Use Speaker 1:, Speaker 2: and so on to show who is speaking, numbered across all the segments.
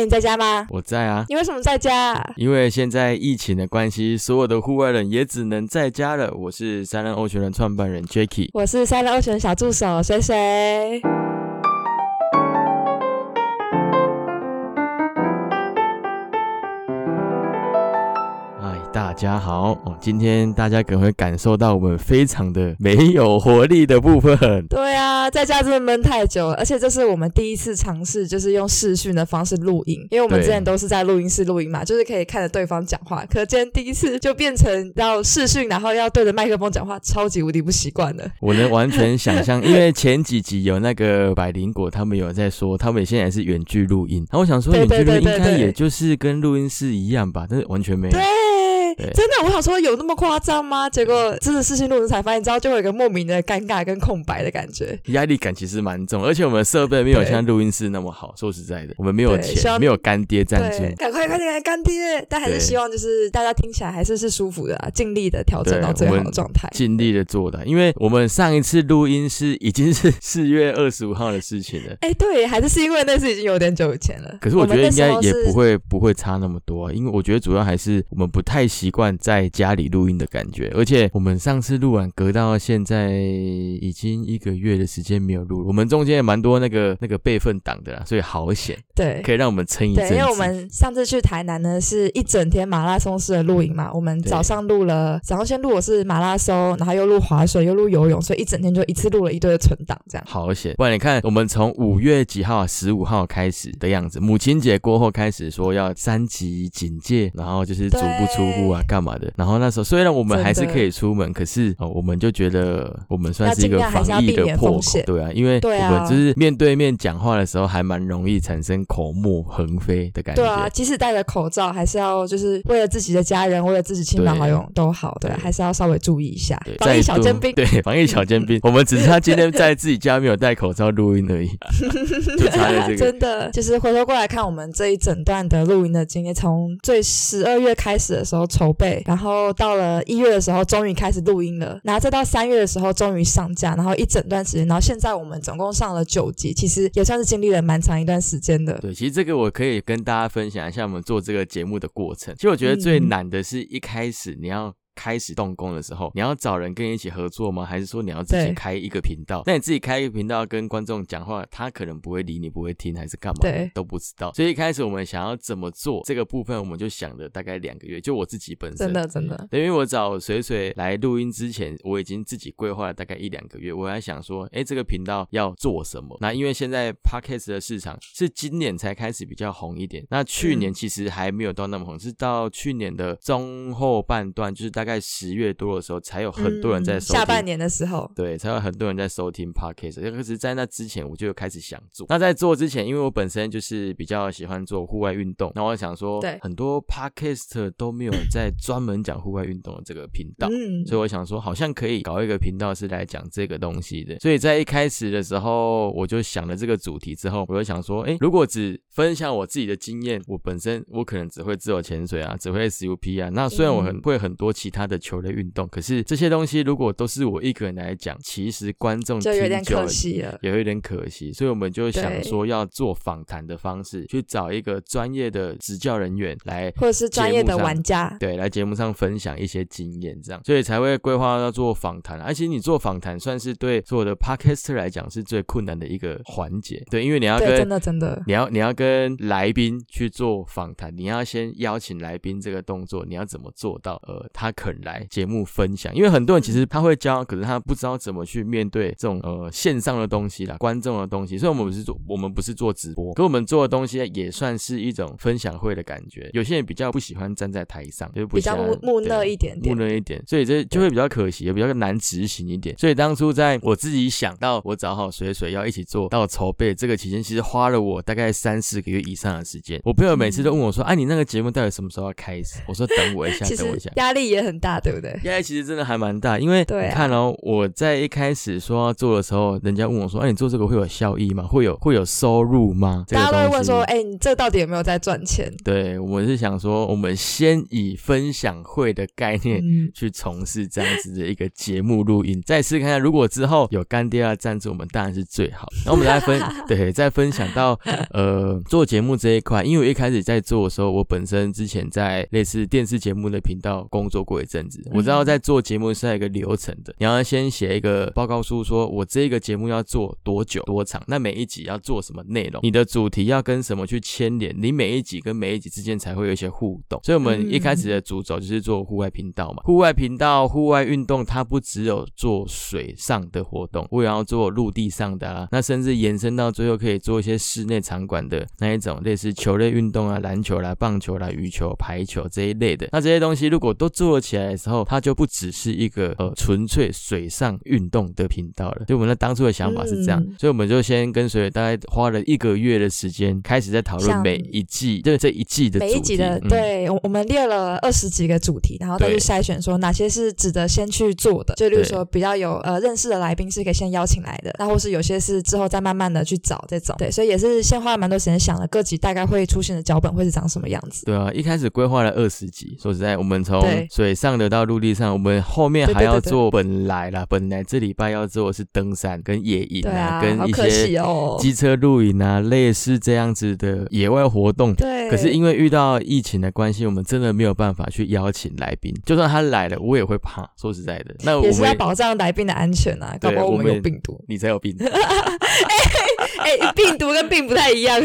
Speaker 1: 哎，你在家吗？
Speaker 2: 我在啊。
Speaker 1: 你为什么在家？
Speaker 2: 因为现在疫情的关系，所有的户外人也只能在家了。我是三人欧学人创办人 Jacky，
Speaker 1: 我是三人欧全小助手水水。
Speaker 2: 家好哦，今天大家可能会感受到我们非常的没有活力的部分。
Speaker 1: 对啊，在家真的闷太久了，而且这是我们第一次尝试，就是用视讯的方式录音，因为我们之前都是在录音室录音嘛，就是可以看着对方讲话。可今天第一次就变成要视讯，然后要对着麦克风讲话，超级无敌不习惯的。
Speaker 2: 我能完全想象，因为前几集有那个百灵果，他们有在说，他们现在是远距录音。然后我想说，远距录音应该也就是跟录音室一样吧，但是完全没有。
Speaker 1: 真的，我想说有那么夸张吗？结果真的事情录制才发现，知道就会有一个莫名的尴尬跟空白的感觉，
Speaker 2: 压力感其实蛮重，而且我们设备没有像录音室那么好。说实在的，我们没有钱，没有干爹赞助，
Speaker 1: 赶快快点来干爹！但还是希望就是大家听起来还是是舒服的，啊尽力的调整到最好的状态，
Speaker 2: 尽力的做的。因为我们上一次录音是已经是四月二十五号的事情了。
Speaker 1: 哎，对，还是是因为那次已经有点久以前了。
Speaker 2: 可是我觉得应该也不会不会差那么多，因为我觉得主要还是我们不太习惯在家。里录音的感觉，而且我们上次录完，隔到现在已经一个月的时间没有录，我们中间也蛮多那个那个备份档的啦，所以好险，
Speaker 1: 对，
Speaker 2: 可以让我们撑一阵。
Speaker 1: 因为我们上次去台南呢，是一整天马拉松式的录影嘛，我们早上录了，早上先录我是马拉松，然后又录滑水，又录游泳，所以一整天就一次录了一堆的存档，这样
Speaker 2: 好险。不然你看，我们从五月几号，十五号开始的样子，母亲节过后开始说要三级警戒，然后就是足不出户啊，干嘛的，然后。那时候虽然我们还是可以出门，可是哦，我们就觉得我们算是一个防疫的破口，对啊，因为我们就是面对面讲话的时候，还蛮容易产生口沫横飞的感觉。
Speaker 1: 对啊，即使戴着口罩，还是要就是为了自己的家人，为了自己亲朋好友都好，对，还是要稍微注意一下。防疫小尖兵，
Speaker 2: 对，防疫小尖兵，我们只是他今天在自己家没有戴口罩录音而已，就差了这个。
Speaker 1: 真的，就是回头过来看我们这一整段的录音的经验，从最十二月开始的时候筹备，然后。到了一月的时候，终于开始录音了，然后再到三月的时候，终于上架，然后一整段时间，然后现在我们总共上了九集，其实也算是经历了蛮长一段时间的。
Speaker 2: 对，其实这个我可以跟大家分享一下我们做这个节目的过程。其实我觉得最难的是一开始你要。开始动工的时候，你要找人跟你一起合作吗？还是说你要自己开一个频道？那你自己开一个频道跟观众讲话，他可能不会理你，不会听，还是干嘛？
Speaker 1: 对，
Speaker 2: 都不知道。所以一开始我们想要怎么做这个部分，我们就想了大概两个月。就我自己本身，
Speaker 1: 真的真的，
Speaker 2: 因为我找水水来录音之前，我已经自己规划了大概一两个月。我在想说，哎，这个频道要做什么？那因为现在 podcast 的市场是今年才开始比较红一点，那去年其实还没有到那么红，是到去年的中后半段，就是大概十月多。的时候才有很多人在收
Speaker 1: 下半年的时候，
Speaker 2: 对，才有很多人在收听 podcast。可是，在那之前，我就开始想做。那在做之前，因为我本身就是比较喜欢做户外运动，那我想说，
Speaker 1: 对，
Speaker 2: 很多 podcast 都没有在专门讲户外运动的这个频道，嗯，所以我想说，好像可以搞一个频道是来讲这个东西的。所以在一开始的时候，我就想了这个主题之后，我就想说，哎，如果只分享我自己的经验，我本身我可能只会自由潜水啊，只会 SUP 啊。那虽然我很会很多其他的球类运动。可是这些东西如果都是我一个人来讲，其实观众
Speaker 1: 就有点可惜了，
Speaker 2: 有一点可惜。所以我们就想说要做访谈的方式，去找一个专业的执教人员来，
Speaker 1: 或者是专业的玩家，
Speaker 2: 对，来节目上分享一些经验，这样，所以才会规划要做访谈。而且你做访谈算是对所有的 podcaster 来讲是最困难的一个环节，对，因为你要跟
Speaker 1: 真的真的，
Speaker 2: 你要你要跟来宾去做访谈，你要先邀请来宾这个动作，你要怎么做到？呃，他肯来节目。分享，因为很多人其实他会教，可是他不知道怎么去面对这种呃线上的东西啦，观众的东西。所以我们不是做，我们不是做直播，可我们做的东西也算是一种分享会的感觉。有些人比较不喜欢站在台上，就
Speaker 1: 比较木木讷一点，
Speaker 2: 木讷一点，所以这就会比较可惜，也比较难执行一点。所以当初在我自己想到我找好水水要一起做到筹备这个期间，其实花了我大概三四个月以上的时间。我朋友每次都问我说：“哎，你那个节目到底什么时候要开始？”我说：“等我一下，等我一下。”
Speaker 1: 压力也很很大，对不对？
Speaker 2: 压力其实真的还蛮大，因为你看哦，我在一开始说要做的时候，人家问我说：“哎，你做这个会有效益吗？会有会有收入吗？”
Speaker 1: 大家都会问说：“哎，你这到底有没有在赚钱？”
Speaker 2: 对，我们是想说，我们先以分享会的概念去从事这样子的一个节目录音，再次看看，如果之后有干爹要赞助我们，当然是最好。然后我们再分，对，再分享到呃做节目这一块，因为我一开始在做的时候，我本身之前在类似电视节目的频道工作过一阵子，我知道在做节目是有一个流程的，你要先写一个报告书，说我这个节目要做多久多长，那每一集要做什么内容，你的主题要跟什么去牵连，你每一集跟每一集之间才会有一些互动。所以，我们一开始的主轴就是做户外频道嘛，户外频道、户外运动，它不只有做水上的活动，我也要做陆地上的啊，那甚至延伸到最后可以做一些室内场馆的那一种，类似球类运动啊，篮球啦、棒球啦、羽球、排球这一类的。那这些东西如果都做起来的时候，它就不只是一个呃纯粹水上运动的频道了。就我们的当初的想法是这样，所以我们就先跟随，大概花了一个月的时间，开始在讨论每一季，就是这一季的
Speaker 1: 每一集的，对，我我们列了二十几个主题，然后再去筛选说哪些是值得先去做的，就例如说比较有呃认识的来宾是可以先邀请来的，那或是有些是之后再慢慢的去找这种，对，所以也是先花了蛮多时间想了各集大概会出现的脚本会是长什么样子。
Speaker 2: 对啊，一开始规划了二十集，说实在，我们从水上的到陆地上，我们后面还要做本来啦，本来这礼拜要做的是登山跟野营啊，跟一些机车露营啊，类似这样子的野外活动。
Speaker 1: 对，
Speaker 2: 可是因为遇到疫情的关系，我们真的没有办法去邀请来宾，就算他来了，我也会怕。说实在的，那
Speaker 1: 也是要保障来宾的安全啊，搞不好我们有病毒，
Speaker 2: 你才有病。
Speaker 1: 哎，病毒跟病不太一样。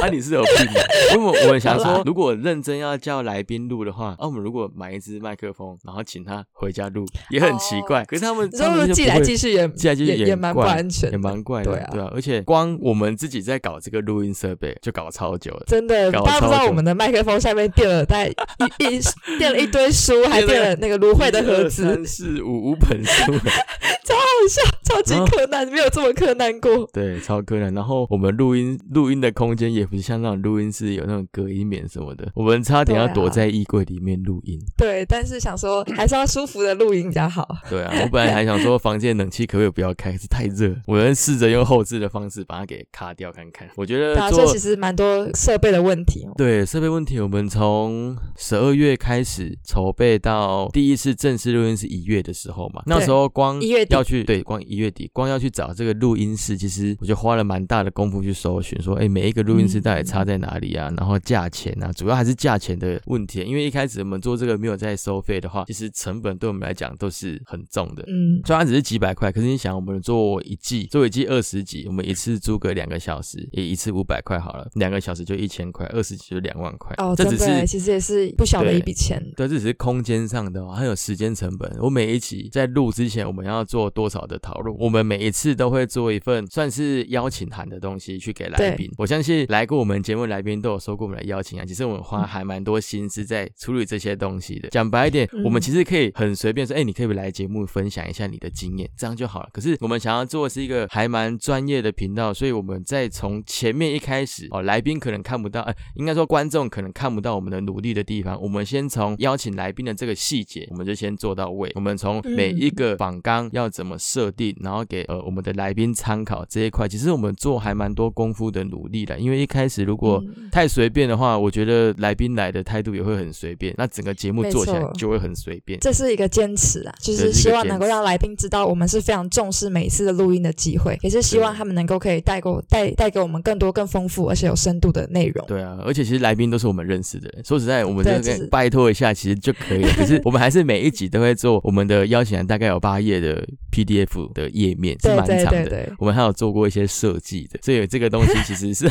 Speaker 2: 啊，你是有病。因为我想说，如果认真要叫来宾录的话，啊，我们如果买一支麦克风，然后请他回家录，也很奇怪。可是他们
Speaker 1: 他们寄来寄去也
Speaker 2: 寄来寄去
Speaker 1: 也蛮不安全，
Speaker 2: 也蛮怪的。对啊，对啊。而且光我们自己在搞这个录音设备，就搞超久了。
Speaker 1: 真的，大家不知道我们的麦克风下面垫了带一一垫了一堆书，还垫了那个芦荟的盒子，
Speaker 2: 三四五五本书，
Speaker 1: 超好笑，超级困难，没有这么困难过。
Speaker 2: 对，超然后我们录音录音的空间也不是像那种录音室有那种隔音棉什么的，我们差点要躲在衣柜里面录音。
Speaker 1: 对，但是想说还是要舒服的录音比较好。
Speaker 2: 对啊，我本来还想说房间冷气可不可以不要开，是太热。我们试着用后置的方式把它给卡掉看看。我觉得
Speaker 1: 这其实蛮多设备的问题。
Speaker 2: 对，设备问题，我们从十二月开始筹备到第一次正式录音是一月的时候嘛，那时候光
Speaker 1: 一月
Speaker 2: 要去对，光一月底光要去找这个录音室，其实我就花了蛮。大的功夫去搜寻，说，哎，每一个录音室到底差在哪里啊？然后价钱啊，主要还是价钱的问题。因为一开始我们做这个没有在收费的话，其实成本对我们来讲都是很重的。嗯，虽然只是几百块，可是你想，我们做一季，做一季二十集，我们一次租个两个小时，也一次五百块好了，两个小时就一千块，二十集就两万块。
Speaker 1: 哦，这只是其实也是不小的一笔钱。
Speaker 2: 对，这只是空间上的，还有时间成本。我每一集在录之前，我们要做多少的讨论？我们每一次都会做一份算是邀请函的东西去。给来宾，我相信来过我们节目来宾都有收过我们的邀请啊。其实我们花还蛮多心思在处理这些东西的。讲白一点，我们其实可以很随便说，哎，你可以来节目分享一下你的经验，这样就好了。可是我们想要做的是一个还蛮专业的频道，所以我们在从前面一开始哦，来宾可能看不到，哎，应该说观众可能看不到我们的努力的地方。我们先从邀请来宾的这个细节，我们就先做到位。我们从每一个访纲要怎么设定，然后给呃我们的来宾参考这一块，其实我们做还蛮多功夫的努力的，因为一开始如果太随便的话，我觉得来宾来的态度也会很随便，那整个节目做起来就会很随便。
Speaker 1: 这是一个坚持啊，就是希望能够让来宾知道我们是非常重视每一次的录音的机会，也是希望他们能够可以带给带带给我们更多更丰富而且有深度的内容。
Speaker 2: 对啊，而且其实来宾都是我们认识的人，说实在，我们这边拜托一下，其实就可以了。可是我们还是每一集都会做我们的邀请函，大概有八页的 PDF 的页面，是蛮长的。我们还有做过一些设计的，所以这个东西其实是。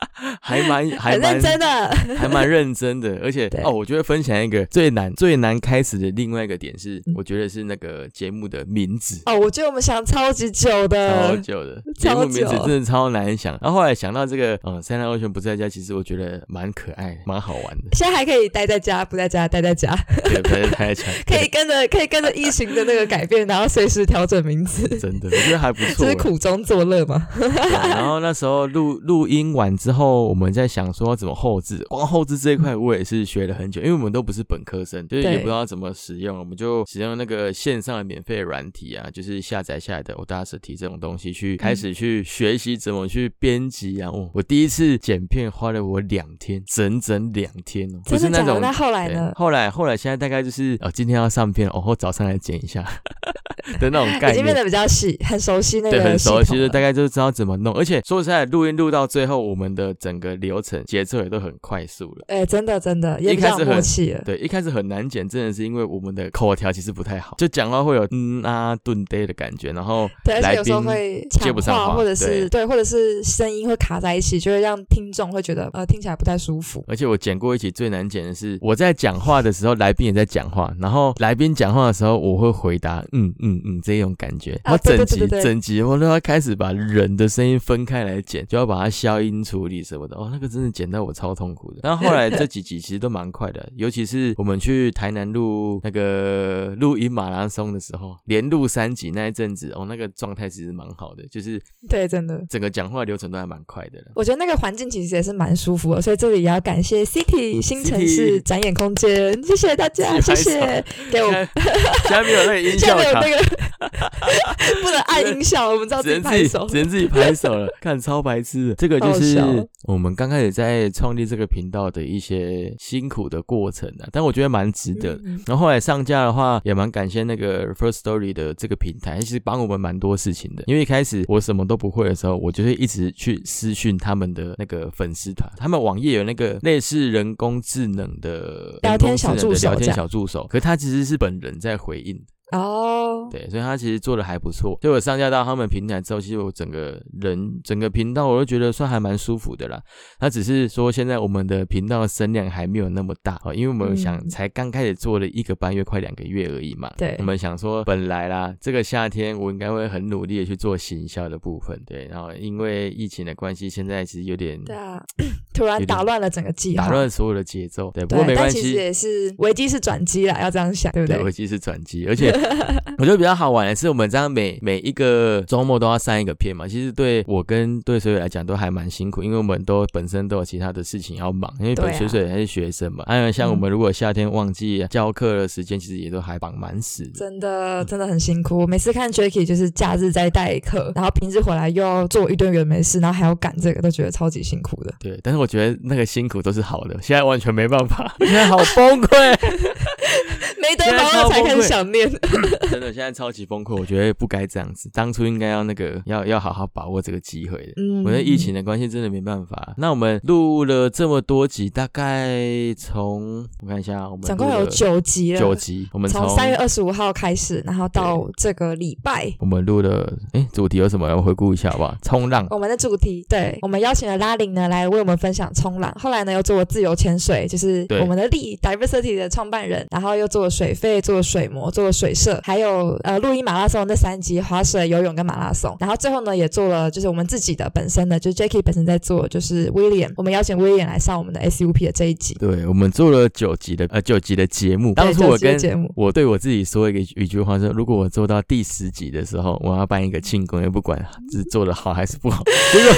Speaker 2: 还蛮 还蛮
Speaker 1: 认真的，
Speaker 2: 还蛮认真的，而且哦，我觉得分享一个最难最难开始的另外一个点是，我觉得是那个节目的名字
Speaker 1: 哦，我觉得我们想超级久
Speaker 2: 的，超久的节目名字真的超难想。然后后来想到这个，嗯，三三完全不在家，其实我觉得蛮可爱，蛮好玩的。
Speaker 1: 现在还可以待在家，不在家，待在家，
Speaker 2: 对，待在家，
Speaker 1: 可以跟着可以跟着疫情的那个改变，然后随时调整名字。
Speaker 2: 真的，我觉得还不错，
Speaker 1: 这是苦中作乐嘛。
Speaker 2: 然后那时候录录音完之。后，我们在想说怎么后置，光后置这一块我也是学了很久，因为我们都不是本科生，就是也不知道怎么使用，我们就使用那个线上的免费软体啊，就是下载下来的 Audacity 这种东西去开始去学习怎么去编辑啊。我第一次剪片花了我两天，整整两天哦，不是那种。
Speaker 1: 那后来呢？
Speaker 2: 后来后来现在大概就是哦，今天要上片，哦，我早上来剪一下的那种概念，
Speaker 1: 已经变得比较细，很熟悉那个，
Speaker 2: 对，很熟悉的，大概就知道怎么弄。而且说实在，录音录到最后，我们的整个流程节奏也都很快速了。
Speaker 1: 哎，真的真的，一开始默契了。
Speaker 2: 对，一开始很难剪，真的是因为我们的口条其实不太好，就讲话会有嗯啊顿呆的感觉，然后来宾接不上话，
Speaker 1: 或者是对，或者是声音会卡在一起，就会让听众会觉得呃听起来不太舒服。
Speaker 2: 而且我剪过一起最难剪的是，我在讲话的时候，来宾也在讲话，然后来宾讲话的时候，我会回答嗯嗯嗯这种感觉。然后整集整集我都要开始把人的声音分开来剪，就要把它消音处理什么的。哦，那个真的剪到我超痛苦的。然后后来这几集其实都蛮快的，尤其是我们去台南录那个录音马拉松的时候，连录三集那一阵子，哦，那个状态其实蛮好的，就是
Speaker 1: 对，真的
Speaker 2: 整个讲话流程都还蛮快的。
Speaker 1: 我觉得那个环境其实也是蛮舒服的，所以这里也要感谢 City 新城市展演空间，谢谢大家，谢谢给我。
Speaker 2: 现在没有那个音效
Speaker 1: 有那个。不能按音效，我们知道
Speaker 2: 只能自己只能自己拍手了。看超白痴，这个就是我们刚开始在创立这个频道的一些辛苦的过程啊，但我觉得蛮值得。然后后来上架的话，也蛮感谢那个 First Story 的这个平台，其实帮我们蛮多事情的。因为一开始我什么都不会的时候，我就会一直去私讯他们的那个粉丝团，他们网页有那个类似人工智能的
Speaker 1: 聊天小助手，
Speaker 2: 聊天小助手，可他其实是本人在回应。哦，对，所以他其实做的还不错。就我上架到他们平台之后，其实我整个人整个频道我都觉得算还蛮舒服的啦。他只是说现在我们的频道的声量还没有那么大哦，因为我们想才刚开始做了一个半月，快两个月而已嘛。
Speaker 1: 对，
Speaker 2: 我们想说本来啦，这个夏天我应该会很努力的去做行销的部分。对，然后因为疫情的关系，现在其实有点
Speaker 1: 对啊，突然打乱了整个计
Speaker 2: 划，打乱所有的节奏。对，不过没关系，
Speaker 1: 其实也是危机是转机啦，要这样想，对不对？
Speaker 2: 危机是转机，而且。我觉得比较好玩的是，我们这样每每一个周末都要上一个片嘛。其实对我跟对水水来讲都还蛮辛苦，因为我们都本身都有其他的事情要忙。因为本水水还是学生嘛，还有像我们如果夏天旺季教课的时间，其实也都还绑蛮死的。
Speaker 1: 真的真的很辛苦。我每次看 Jacky 就是假日在代课，然后平时回来又要做一堆人没事，然后还要赶这个，都觉得超级辛苦的。
Speaker 2: 对，但是我觉得那个辛苦都是好的。现在完全没办法，现在好崩溃。
Speaker 1: 没得忙才开始想念，
Speaker 2: 真的现在超级崩溃。我觉得不该这样子，当初应该要那个要要好好把握这个机会的。嗯，我觉得疫情的关系真的没办法。那我们录了这么多集，大概从我看一下，我们
Speaker 1: 总共有九集了。
Speaker 2: 九集，我们
Speaker 1: 从三月二十五号开始，然后到这个礼拜，
Speaker 2: 我们录了哎主题有什么？我回顾一下好不好？冲浪。
Speaker 1: 我们的主题，对，我们邀请了拉林呢来为我们分享冲浪。后来呢又做了自由潜水，就是我们的力 Diversity 的创办人，然后又做了。水费做水模，做了水社，还有呃录音马拉松那三集划水、游泳跟马拉松，然后最后呢也做了就是我们自己的本身的，就是 Jackie 本身在做，就是 William，我们邀请 William 来上我们的 SUP 的这一集。
Speaker 2: 对，我们做了九集的呃九集的节目。当初我跟我对我自己说一个一句话说，如果我做到第十集的时候，我要办一个庆功，也不管是做的好还是不好。结果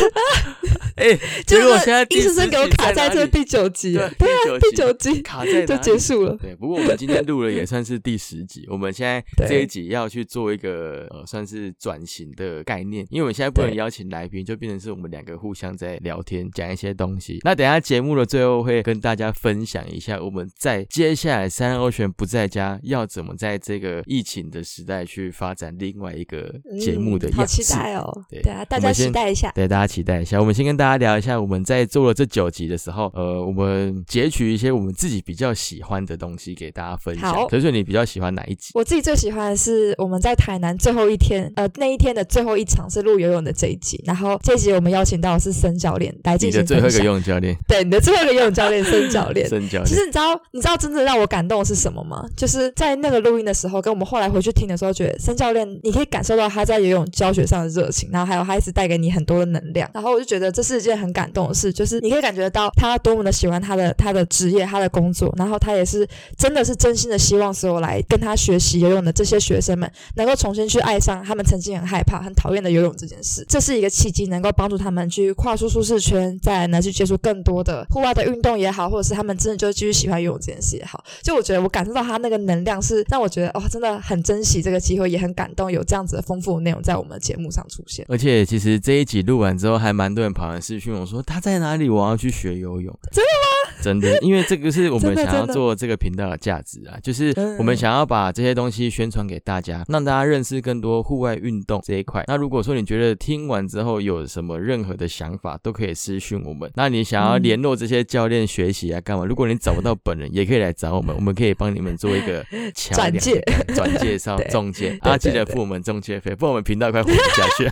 Speaker 2: 哎，结果现在
Speaker 1: 硬生生给我卡在这第九集，对啊，第九集
Speaker 2: 卡在
Speaker 1: 就结束了。
Speaker 2: 对，不过我们今天录了。也算是第十集，我们现在这一集要去做一个呃，算是转型的概念，因为我们现在不能邀请来宾，就变成是我们两个互相在聊天，讲一些东西。那等下节目的最后会跟大家分享一下，我们在接下来三欧选不在家，要怎么在这个疫情的时代去发展另外一个节目的样子。好
Speaker 1: 期待哦！对啊，大家期待一下。
Speaker 2: 对，大家期待一下。我们先跟大家聊一下，我们在做了这九集的时候，呃，我们截取一些我们自己比较喜欢的东西给大家分享。所以说你比较喜欢哪一集？
Speaker 1: 我自己最喜欢的是我们在台南最后一天，呃，那一天的最后一场是录游泳的这一集。然后这一集我们邀请到的是申教练来进行
Speaker 2: 你的最后一个游泳教练，
Speaker 1: 对，你的最后一个游泳教练申教练。
Speaker 2: 申教练。
Speaker 1: 其实你知道，你知道真正让我感动的是什么吗？就是在那个录音的时候，跟我们后来回去听的时候，觉得申教练，你可以感受到他在游泳教学上的热情，然后还有他一直带给你很多的能量。然后我就觉得这是一件很感动的事，就是你可以感觉到他多么的喜欢他的他的职业，他的工作，然后他也是真的是真心。的希望所有来跟他学习游泳的这些学生们，能够重新去爱上他们曾经很害怕、很讨厌的游泳这件事。这是一个契机，能够帮助他们去跨出舒适圈，再来呢去接触更多的户外的运动也好，或者是他们真的就继续喜欢游泳这件事也好。就我觉得我感受到他那个能量是让我觉得哦，真的很珍惜这个机会，也很感动有这样子的丰富的内容在我们的节目上出现。
Speaker 2: 而且其实这一集录完之后，还蛮多人跑来私讯我说他在哪里，我要去学游泳。
Speaker 1: 真的吗？
Speaker 2: 真的，因为这个是我们想要做这个频道的价值啊，就是我们想要把这些东西宣传给大家，让大家认识更多户外运动这一块。那如果说你觉得听完之后有什么任何的想法，都可以私讯我们。那你想要联络这些教练学习啊，干嘛？如果你找不到本人，也可以来找我们，我们可以帮你们做一个
Speaker 1: 转介、
Speaker 2: 转介绍、中介啊，记得付我们中介费，不然我们频道快活不下去，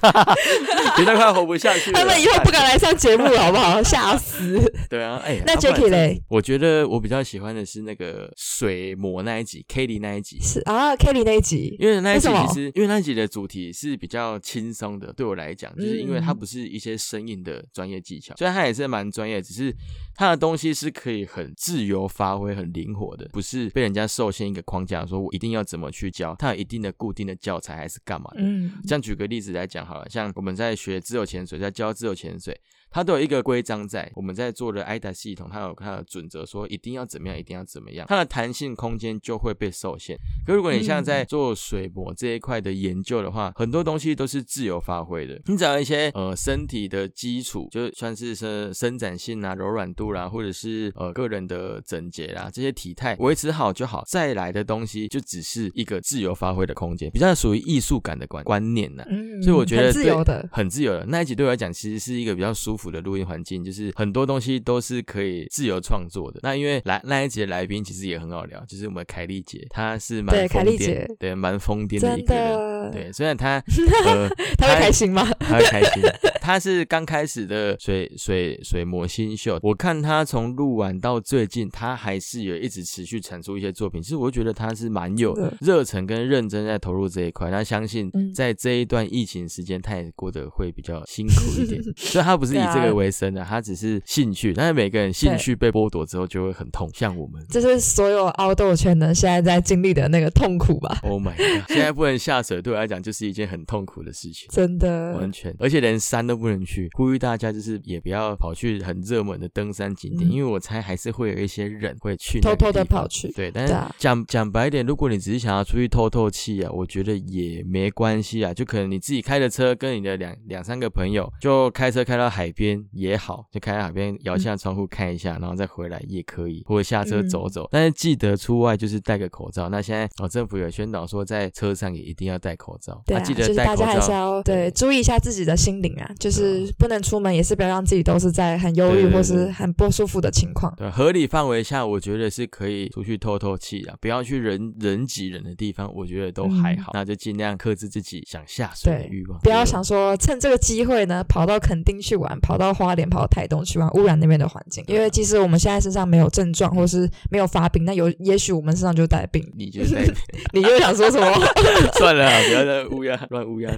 Speaker 2: 频道快活不下去，
Speaker 1: 他们以后不敢来上节目了，好不好？吓死！
Speaker 2: 对啊，哎，
Speaker 1: 那 Jacky 嘞？
Speaker 2: 我觉得我比较喜欢的是那个水魔那一集，Kelly 那一集
Speaker 1: 是啊，Kelly 那一集，
Speaker 2: 因为那一集其实因为那一集的主题是比较轻松的，对我来讲，就是因为它不是一些生硬的专业技巧，虽然它也是蛮专业，只是它的东西是可以很自由发挥、很灵活的，不是被人家受限一个框架，说我一定要怎么去教，它有一定的固定的教材还是干嘛的。嗯，这样举个例子来讲好了，像我们在学自由潜水，在教自由潜水。它都有一个规章在，我们在做的 IDA 系统，它有它的准则，说一定要怎么样，一定要怎么样，它的弹性空间就会被受限。可如果你像在做水膜这一块的研究的话，很多东西都是自由发挥的。你只要一些呃身体的基础，就算是伸伸展性啊、柔软度啦，或者是呃个人的整洁啦，这些体态维持好就好。再来的东西就只是一个自由发挥的空间，比较属于艺术感的观观念呢。嗯，所以我觉得
Speaker 1: 很自由的，
Speaker 2: 很自由的那一集对我来讲，其实是一个比较舒服。的录音环境就是很多东西都是可以自由创作的。那因为来那一集的来宾其实也很好聊，就是我们凯丽姐，她是蛮疯癫，对，蛮疯癫的一个人。对，虽然她 呃，
Speaker 1: 她会开心吗？
Speaker 2: 她会开心。她是刚开始的水水水魔新秀，我看他从录完到最近，他还是有一直持续产出一些作品。其实我觉得他是蛮有热忱跟认真在投入这一块。那相信在这一段疫情时间，他也过得会比较辛苦一点。所以他不是以这个为生的，他只是兴趣，但是每个人兴趣被剥夺之后就会很痛，像我们，
Speaker 1: 这是所有凹豆圈的现在在经历的那个痛苦吧
Speaker 2: ？Oh my god！现在不能下水，对我来讲就是一件很痛苦的事情，
Speaker 1: 真的，
Speaker 2: 完全，而且连山都不能去。呼吁大家就是也不要跑去很热门的登山景点，因为我猜还是会有一些人会去
Speaker 1: 偷偷的跑去。
Speaker 2: 对，但是讲讲白一点，如果你只是想要出去透透气啊，我觉得也没关系啊，就可能你自己开着车，跟你的两两三个朋友，就开车开到海边也。好，就开到海边，摇下窗户看一下，然后再回来也可以，或者下车走走。但是记得出外就是戴个口罩。那现在哦，政府有宣导说，在车上也一定要戴口罩。
Speaker 1: 对，
Speaker 2: 记得
Speaker 1: 大家还是要对注意一下自己的心灵啊，就是不能出门，也是不要让自己都是在很忧郁或是很不舒服的情况。
Speaker 2: 对，合理范围下，我觉得是可以出去透透气啊，不要去人人挤人的地方，我觉得都还好。那就尽量克制自己想下水的欲望，
Speaker 1: 不要想说趁这个机会呢，跑到垦丁去玩，跑到花莲。跑到台东去玩，污染那边的环境。因为其实我们现在身上没有症状，或是没有发病，那有也许我们身上就带病。
Speaker 2: 你就带病，
Speaker 1: 你又想说什么？
Speaker 2: 算了，不要再乌鸦乱乌鸦。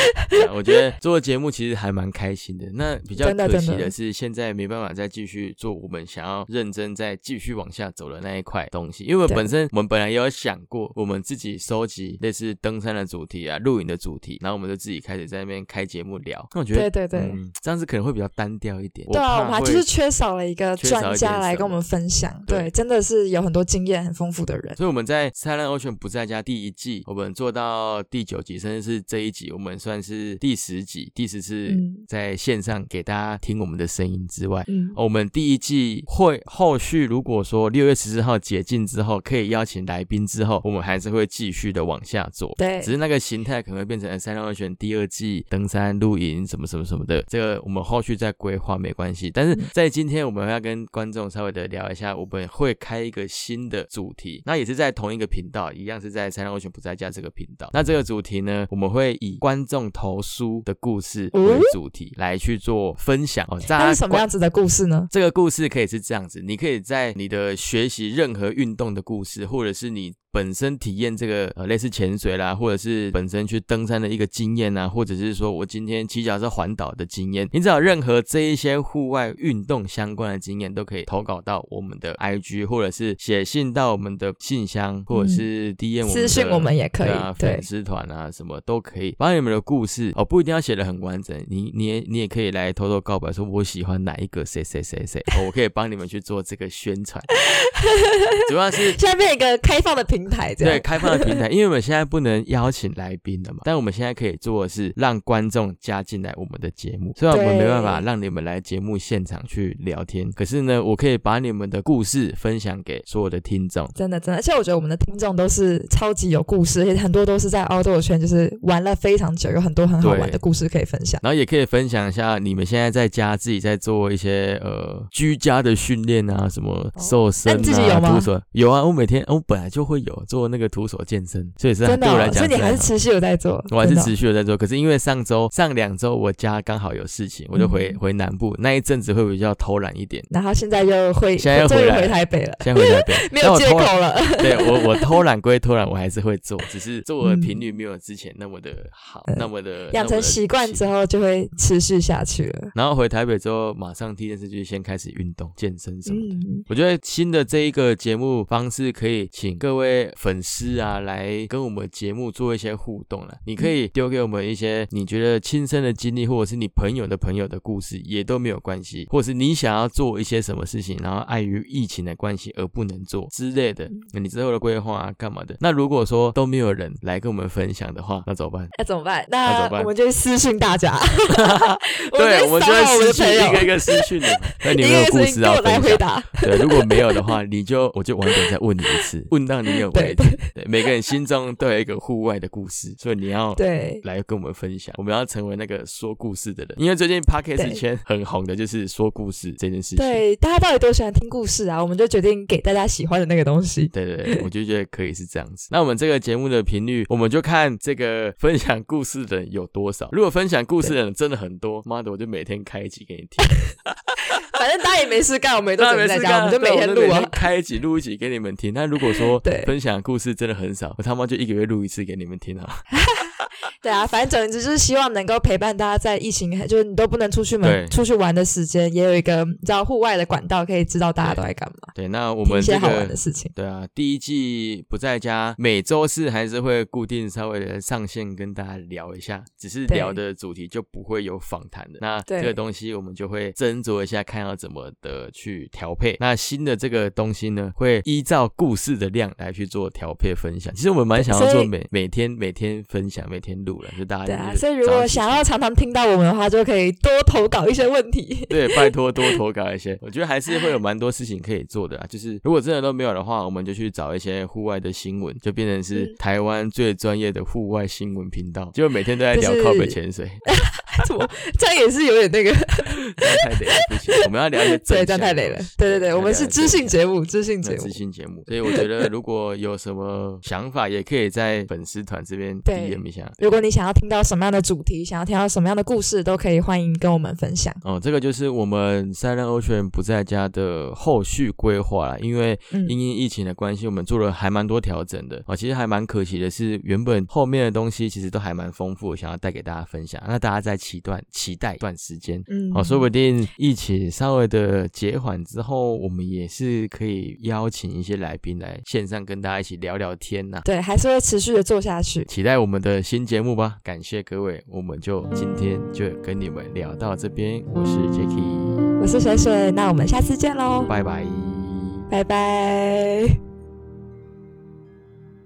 Speaker 2: 我觉得做节目其实还蛮开心的。那比较可惜的是，现在没办法再继续做我们想要认真再继续往下走的那一块东西。因为本身我们本来也有想过，我们自己收集类似登山的主题啊、露营的主题，然后我们就自己开始在那边开节目聊。那我觉得，
Speaker 1: 对对对，
Speaker 2: 这样子可能会比较单调。一点
Speaker 1: 对啊，我们
Speaker 2: 还
Speaker 1: 就是缺少了一个专家来跟我们分享。对，真的是有很多经验很丰富的人。
Speaker 2: 所以我们在《Silent Ocean 不在家》第一季，我们做到第九集，甚至是这一集，我们算是第十集，第十次在线上给大家听我们的声音之外，嗯我们第一季会后续如果说六月十四号解禁之后，可以邀请来宾之后，我们还是会继续的往下做。
Speaker 1: 对，
Speaker 2: 只是那个形态可能会变成《Silent Ocean》第二季登山露营什么什么什么的，这个我们后续再规划。没关系，但是在今天我们要跟观众稍微的聊一下，我们会开一个新的主题，那也是在同一个频道，一样是在三六二选不在家这个频道。那这个主题呢，我们会以观众投书的故事为主题来去做分享哦。
Speaker 1: 那是什么样子的故事呢？
Speaker 2: 这个故事可以是这样子，你可以在你的学习任何运动的故事，或者是你。本身体验这个呃类似潜水啦，或者是本身去登山的一个经验啊，或者是说我今天骑脚车环岛的经验，你只要任何这一些户外运动相关的经验，都可以投稿到我们的 IG，或者是写信到我们的信箱，或者是 DM
Speaker 1: 私信我们也可以，
Speaker 2: 粉丝团啊什么都可以，把你们的故事。哦，不一定要写的很完整，你你也你也可以来偷偷告白，说我喜欢哪一个谁谁谁谁，我可以帮你们去做这个宣传。主要是
Speaker 1: 下面一个开放的平台，
Speaker 2: 对开放的平台，因为我们现在不能邀请来宾了嘛，但我们现在可以做的是让观众加进来我们的节目。虽然我们没办法让你们来节目现场去聊天，可是呢，我可以把你们的故事分享给所有的听众。
Speaker 1: 真的，真的，而且我觉得我们的听众都是超级有故事，而且很多都是在澳洲圈就是玩了非常久，有很多很好玩的故事可以分享。
Speaker 2: 然后也可以分享一下你们现在在家自己在做一些呃居家的训练啊，什么瘦身啊、有吗。有啊，我每天我本来就会有做那个徒手健身，所以是对我来讲，
Speaker 1: 所以你还是持续有在做。
Speaker 2: 我还是持续有在做，可是因为上周上两周我家刚好有事情，我就回回南部那一阵子会比较偷懒一点。
Speaker 1: 然后现在又会
Speaker 2: 现在又回
Speaker 1: 来回台北了，
Speaker 2: 现在回台北
Speaker 1: 没有借口了。
Speaker 2: 对我我偷懒归偷懒，我还是会做，只是做的频率没有之前那么的好，那么的
Speaker 1: 养成习惯之后就会持续下去了。
Speaker 2: 然后回台北之后，马上第一件事就是先开始运动健身什么的。我觉得新的这一个节目方式可以请各位粉丝啊来跟我们节目做一些互动了。你可以丢给我们一些你觉得亲身的经历，或者是你朋友的朋友的故事，也都没有关系。或者是你想要做一些什么事情，然后碍于疫情的关系而不能做之类的，你之后的规划啊干嘛的？那如果说都没有人来跟我们分享的话，那怎么办？
Speaker 1: 那怎么办？那我们就私信大家。
Speaker 2: 对，
Speaker 1: 我们
Speaker 2: 就会私信一个一个私信你。那你有没有故事要分享？对，如果没有的话，你就我就晚点再问你一次，问到你有为止。对，每个人心中都有一个户外的故事，所以你要
Speaker 1: 对
Speaker 2: 来跟我们分享。我们要成为那个说故事的人，因为最近 podcast 圈很红的就是说故事这件事情。
Speaker 1: 对，大家到底多喜欢听故事啊？我们就决定给大家喜欢的那个东西。
Speaker 2: 对对对，我就觉得可以是这样子。那我们这个节目的频率，我们就看这个分享故事的人有多少。如果分享故事的人真的很多，妈的，我就每天开一集给你听。
Speaker 1: 反正大家也没事干，我们也都在家，我们就每天录啊，
Speaker 2: 开一集录一集给你们听。那如果说 分享故事真的很少，我他妈就一个月录一次给你们听啊。
Speaker 1: 对啊，反正总之就是希望能够陪伴大家在疫情，就是你都不能出去门、出去玩的时间，也有一个你知道户外的管道，可以知道大家都在干嘛。
Speaker 2: 对，那我们一些
Speaker 1: 好玩的事情。
Speaker 2: 对啊，第一季不在家，每周四还是会固定稍微的上线跟大家聊一下，只是聊的主题就不会有访谈的。那这个东西我们就会斟酌一下，看要怎么的去调配。那新的这个东西呢，会依照故事的量来去做调配分享。其实我们蛮想要做每每天每天分享，每天录了，就大家。
Speaker 1: 对啊，所以如果想要常常听到我们的话，就可以多投稿一些问题。
Speaker 2: 对，拜托多投稿一些，我觉得还是会有蛮多事情可以做的啊。就是如果真的都没有的话，我们就去找一些户外的新闻，就变成是台湾最专业的户外新闻频道，就每天都在聊 靠北潜水。
Speaker 1: 怎么这样也是有点那个？
Speaker 2: 太累了，不行，我们要聊一些
Speaker 1: 对，这样太累了。对对对，我们是知性节目，知性节目，
Speaker 2: 知性节目。所以我觉得，如果有什么想法，也可以在粉丝团这边 DM 一下。
Speaker 1: 如果你想要听到什么样的主题，想要听到什么样的故事，都可以欢迎跟我们分享。
Speaker 2: 哦，这个就是我们 Silent Ocean 不在家的后续规划了。因为因为疫情的关系，我们做了还蛮多调整的。哦，其实还蛮可惜的是，原本后面的东西其实都还蛮丰富，想要带给大家分享。那大家在期段期待一段时间，嗯，哦，说不定疫情稍微的减缓之后，我们也是可以邀请一些来宾来线上跟大家一起聊聊天呐。
Speaker 1: 对，还是会持续的做下去。
Speaker 2: 期待我们的新节目吧。感谢各位，我们就今天就跟你们聊到这边。我是 Jacky，
Speaker 1: 我是水水，那我们下次见喽，
Speaker 2: 拜拜，
Speaker 1: 拜拜。